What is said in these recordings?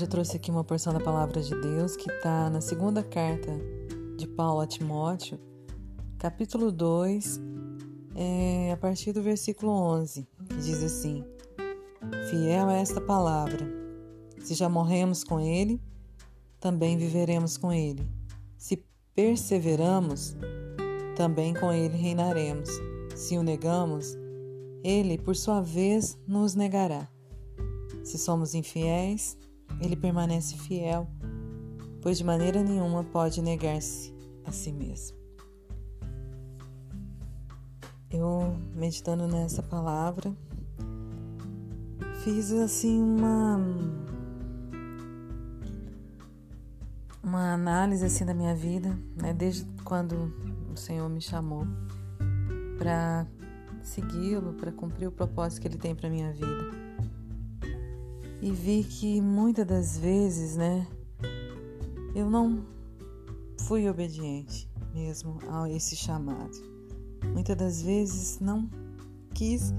Hoje eu trouxe aqui uma porção da palavra de Deus que está na segunda carta de Paulo a Timóteo, capítulo 2, é, a partir do versículo 11, que diz assim: Fiel é esta palavra. Se já morremos com ele, também viveremos com ele. Se perseveramos, também com ele reinaremos. Se o negamos, ele, por sua vez, nos negará. Se somos infiéis, ele permanece fiel, pois de maneira nenhuma pode negar-se a si mesmo. Eu, meditando nessa palavra, fiz assim uma uma análise assim da minha vida, né, desde quando o Senhor me chamou para segui-lo, para cumprir o propósito que ele tem para minha vida e vi que muitas das vezes, né, eu não fui obediente mesmo a esse chamado. Muitas das vezes não quis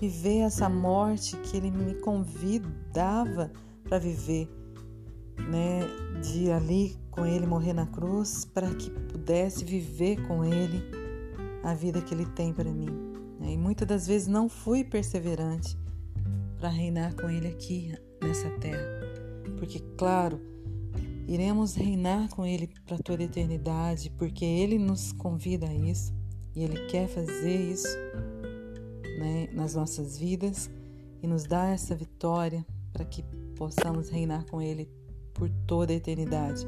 viver essa morte que ele me convidava para viver, né, de ali com ele morrer na cruz para que pudesse viver com ele a vida que ele tem para mim. Né? E muitas das vezes não fui perseverante para reinar com ele aqui nessa terra. Porque, claro, iremos reinar com Ele para toda a eternidade, porque Ele nos convida a isso e Ele quer fazer isso né, nas nossas vidas e nos dá essa vitória para que possamos reinar com Ele por toda a eternidade.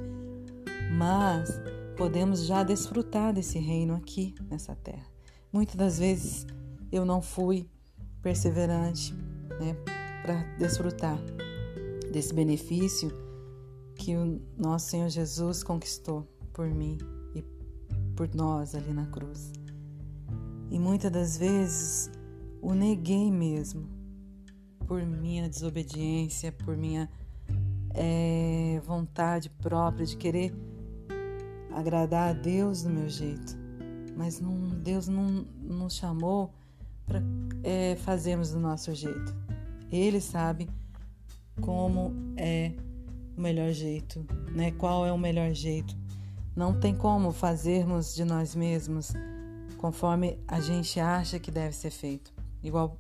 Mas podemos já desfrutar desse reino aqui nessa terra. Muitas das vezes eu não fui perseverante né, para desfrutar desse benefício que o nosso Senhor Jesus conquistou por mim e por nós ali na cruz. E muitas das vezes o neguei mesmo por minha desobediência, por minha é, vontade própria de querer agradar a Deus do meu jeito. Mas não, Deus não nos chamou para é, fazermos do nosso jeito. Ele sabe como é o melhor jeito, né? Qual é o melhor jeito? Não tem como fazermos de nós mesmos conforme a gente acha que deve ser feito. Igual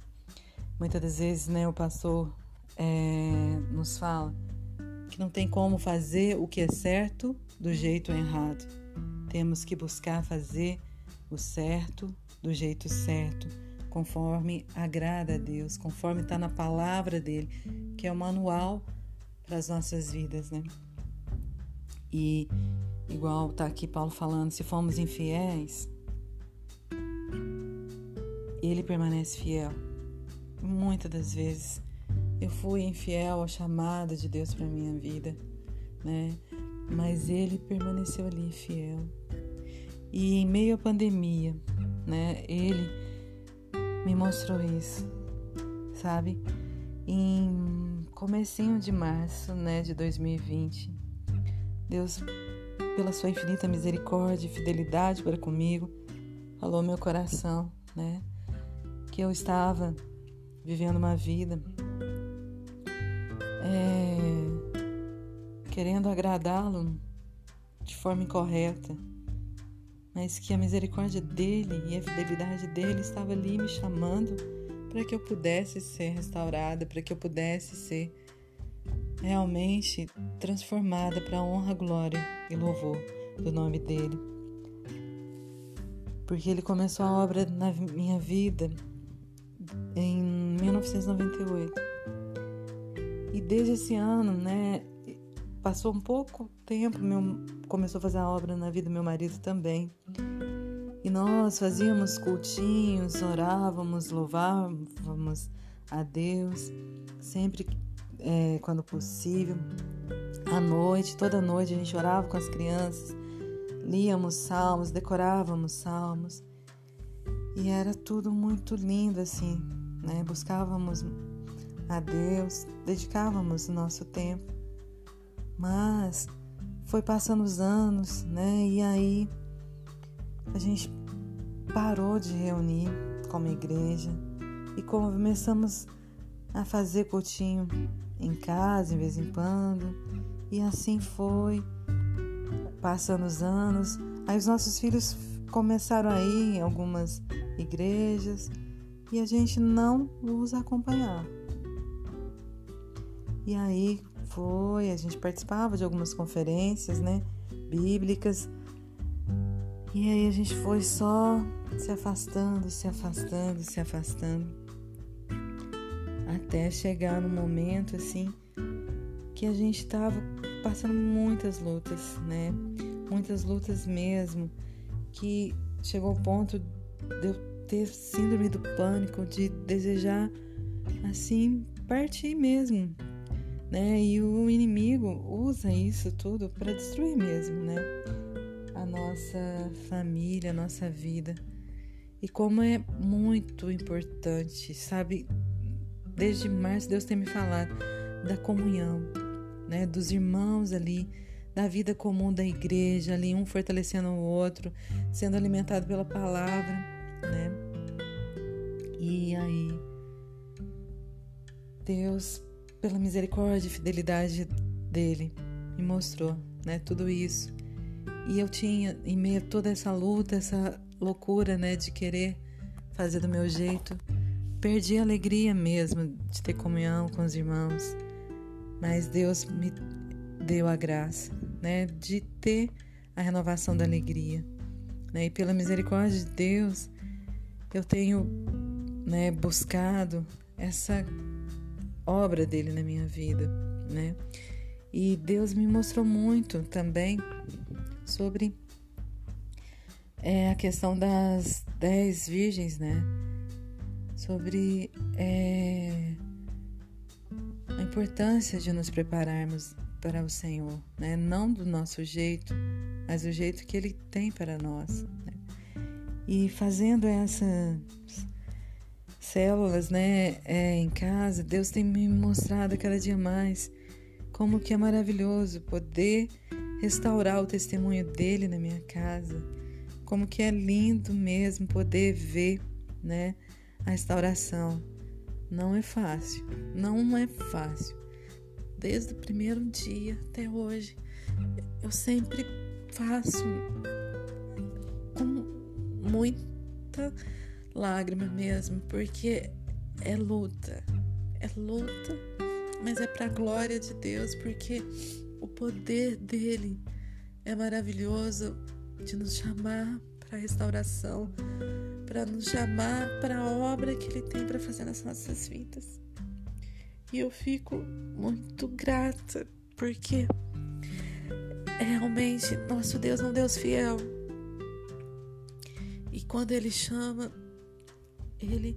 muitas das vezes, né, o pastor é, nos fala que não tem como fazer o que é certo do jeito errado. Temos que buscar fazer o certo do jeito certo conforme agrada a Deus, conforme está na palavra dele, que é o manual para as nossas vidas, né? E igual tá aqui Paulo falando, se formos infiéis, ele permanece fiel. Muitas das vezes eu fui infiel ao chamado de Deus para minha vida, né? Mas ele permaneceu ali fiel. E em meio à pandemia, né? Ele me mostrou isso, sabe? Em comecinho de março, né, de 2020, Deus, pela sua infinita misericórdia e fidelidade para comigo, falou meu coração, né, que eu estava vivendo uma vida é, querendo agradá-lo de forma incorreta, mas que a misericórdia dele e a fidelidade dele estava ali me chamando para que eu pudesse ser restaurada, para que eu pudesse ser realmente transformada para a honra, glória e louvor do nome dele. Porque ele começou a obra na minha vida em 1998. E desde esse ano, né, Passou um pouco tempo, meu, começou a fazer a obra na vida do meu marido também. E nós fazíamos cultinhos, orávamos, louvávamos a Deus, sempre é, quando possível. À noite, toda noite a gente orava com as crianças, líamos salmos, decorávamos salmos. E era tudo muito lindo assim, né? Buscávamos a Deus, dedicávamos o nosso tempo. Mas foi passando os anos, né? E aí a gente parou de reunir como igreja e começamos a fazer cultinho em casa, em vez em quando. E assim foi, passando os anos. Aí os nossos filhos começaram a ir em algumas igrejas e a gente não os acompanhava. E aí foi, a gente participava de algumas conferências, né, bíblicas. E aí a gente foi só se afastando, se afastando, se afastando. Até chegar no momento assim que a gente estava passando muitas lutas, né? Muitas lutas mesmo, que chegou ao ponto de eu ter síndrome do pânico, de desejar assim partir mesmo, né? E o inimigo usa isso tudo para destruir mesmo, né? A nossa família, a nossa vida. E como é muito importante, sabe? Desde março Deus tem me falado da comunhão, né? Dos irmãos ali, da vida comum da igreja, ali um fortalecendo o outro, sendo alimentado pela palavra, né? E aí Deus pela misericórdia e fidelidade dele, me mostrou, né, tudo isso. E eu tinha, em meio a toda essa luta, essa loucura, né, de querer fazer do meu jeito, perdi a alegria mesmo de ter comunhão com os irmãos. Mas Deus me deu a graça, né, de ter a renovação da alegria. Né? E pela misericórdia de Deus, eu tenho né, buscado essa obra dele na minha vida, né? E Deus me mostrou muito também sobre é, a questão das dez virgens, né? Sobre é, a importância de nos prepararmos para o Senhor, né? Não do nosso jeito, mas do jeito que Ele tem para nós. Né? E fazendo essas células, né, é, em casa, Deus tem me mostrado cada dia mais como que é maravilhoso poder restaurar o testemunho dele na minha casa, como que é lindo mesmo poder ver, né, a restauração. Não é fácil, não é fácil. Desde o primeiro dia até hoje, eu sempre faço com muita lágrima mesmo, porque é luta, é luta, mas é para a glória de Deus, porque o poder dele é maravilhoso de nos chamar para restauração, para nos chamar para a obra que ele tem para fazer nas nossas vidas. E eu fico muito grata, porque realmente nosso Deus é um Deus fiel. E quando ele chama, ele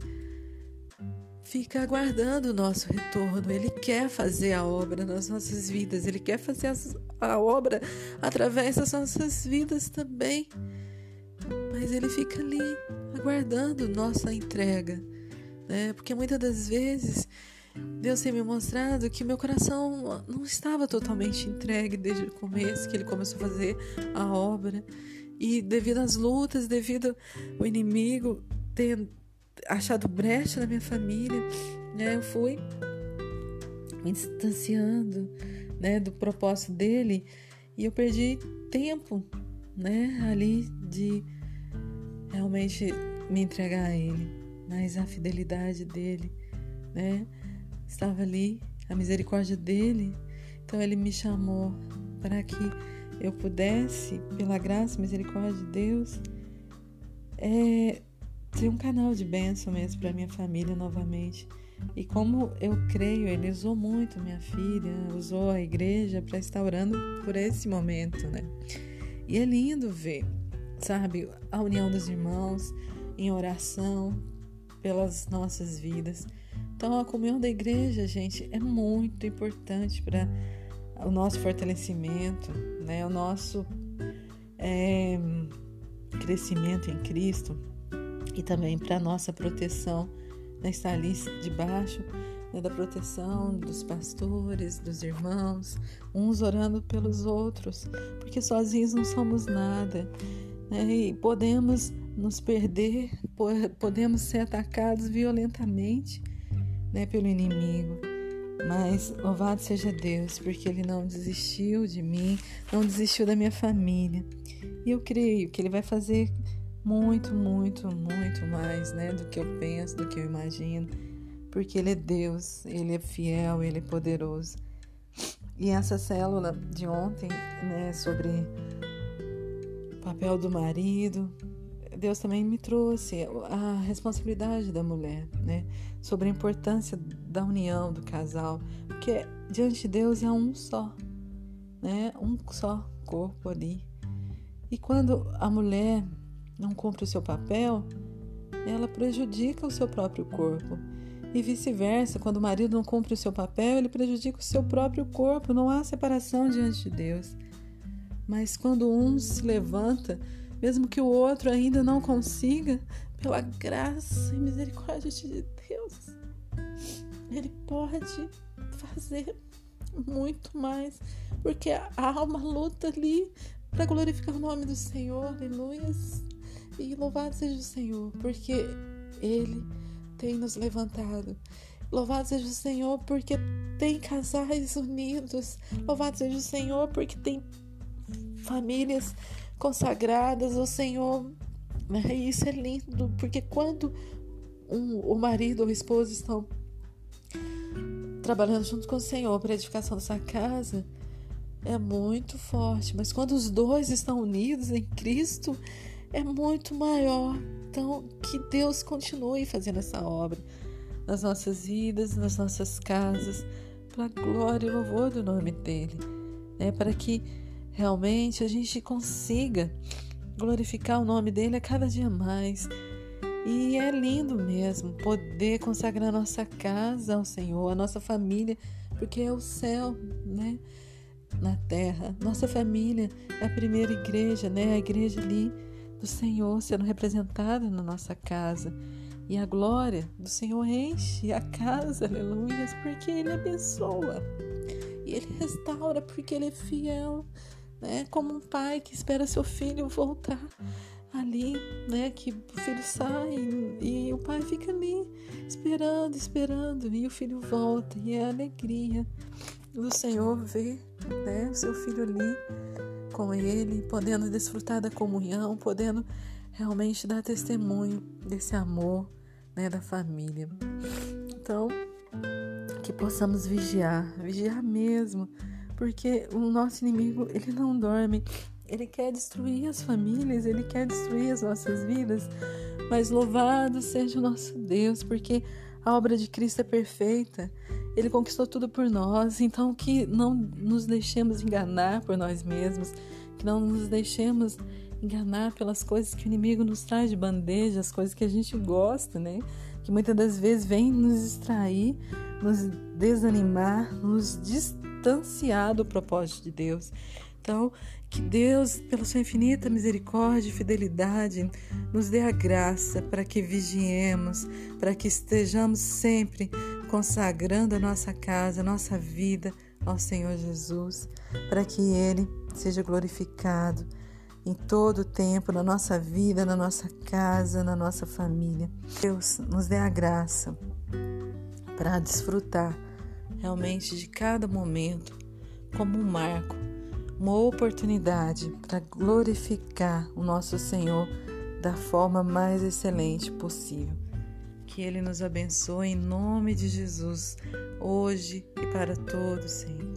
fica aguardando o nosso retorno. Ele quer fazer a obra nas nossas vidas, ele quer fazer a obra através das nossas vidas também. Mas ele fica ali aguardando nossa entrega, né? Porque muitas das vezes Deus tem me mostrado que meu coração não estava totalmente entregue desde o começo que ele começou a fazer a obra. E devido às lutas, devido ao inimigo ter achado brecha na minha família, né? Eu fui me distanciando, né, do propósito dele e eu perdi tempo, né, ali de realmente me entregar a ele, mas a fidelidade dele, né, estava ali, a misericórdia dele, então ele me chamou para que eu pudesse, pela graça e misericórdia de Deus, é, ser um canal de bênção mesmo para minha família novamente. E como eu creio, ele usou muito minha filha, usou a igreja para estar orando por esse momento, né? E é lindo ver, sabe, a união dos irmãos em oração pelas nossas vidas. Então, a comunhão da igreja, gente, é muito importante para o nosso fortalecimento, né? O nosso é, crescimento em Cristo e também para nossa proteção, né, estar ali debaixo né, da proteção dos pastores, dos irmãos, uns orando pelos outros, porque sozinhos não somos nada né, e podemos nos perder, podemos ser atacados violentamente né, pelo inimigo. Mas louvado seja Deus, porque Ele não desistiu de mim, não desistiu da minha família. E eu creio que Ele vai fazer muito, muito, muito mais, né, do que eu penso, do que eu imagino, porque Ele é Deus, Ele é fiel, Ele é poderoso. E essa célula de ontem, né, sobre o papel do marido, Deus também me trouxe a responsabilidade da mulher, né? Sobre a importância da união do casal, porque diante de Deus é um só, né? Um só corpo ali. E quando a mulher não cumpre o seu papel, ela prejudica o seu próprio corpo. E vice-versa, quando o marido não cumpre o seu papel, ele prejudica o seu próprio corpo. Não há separação diante de Deus. Mas quando um se levanta, mesmo que o outro ainda não consiga, pela graça e misericórdia de Deus, ele pode fazer muito mais, porque há uma luta ali para glorificar o nome do Senhor, aleluias. E louvado seja o Senhor, porque Ele tem nos levantado. Louvado seja o Senhor, porque tem casais unidos. Louvado seja o Senhor, porque tem famílias consagradas ao Senhor. E isso é lindo, porque quando um, o marido ou a esposa estão trabalhando junto com o Senhor para a edificação dessa casa, é muito forte. Mas quando os dois estão unidos em Cristo, é muito maior. Então, que Deus continue fazendo essa obra nas nossas vidas, nas nossas casas, para a glória e louvor do nome dEle, né? para que realmente a gente consiga glorificar o nome dEle a cada dia mais. E é lindo mesmo poder consagrar nossa casa ao Senhor, a nossa família, porque é o céu, né? Na terra. Nossa família é a primeira igreja, né? A igreja ali do Senhor sendo representada na nossa casa. E a glória do Senhor enche a casa, aleluia, porque Ele abençoa. E Ele restaura porque Ele é fiel, né? Como um pai que espera seu filho voltar ali, né? Que o filho sai e o pai fica ali esperando, esperando, e o filho volta, e é a alegria do Senhor ver, né? O seu filho ali com Ele, podendo desfrutar da comunhão, podendo realmente dar testemunho desse amor né, da família. Então, que possamos vigiar, vigiar mesmo, porque o nosso inimigo ele não dorme, ele quer destruir as famílias, ele quer destruir as nossas vidas, mas louvado seja o nosso Deus, porque a obra de Cristo é perfeita. Ele conquistou tudo por nós, então que não nos deixemos enganar por nós mesmos, que não nos deixemos enganar pelas coisas que o inimigo nos traz de bandeja, as coisas que a gente gosta, né? Que muitas das vezes vem nos distrair, nos desanimar, nos distanciar do propósito de Deus. Então, que Deus, pela sua infinita misericórdia e fidelidade, nos dê a graça para que vigiemos, para que estejamos sempre consagrando a nossa casa, a nossa vida ao Senhor Jesus, para que Ele seja glorificado em todo o tempo, na nossa vida, na nossa casa, na nossa família. Deus nos dê a graça para desfrutar realmente de cada momento como um marco uma oportunidade para glorificar o nosso Senhor da forma mais excelente possível. Que Ele nos abençoe em nome de Jesus, hoje e para todos sempre.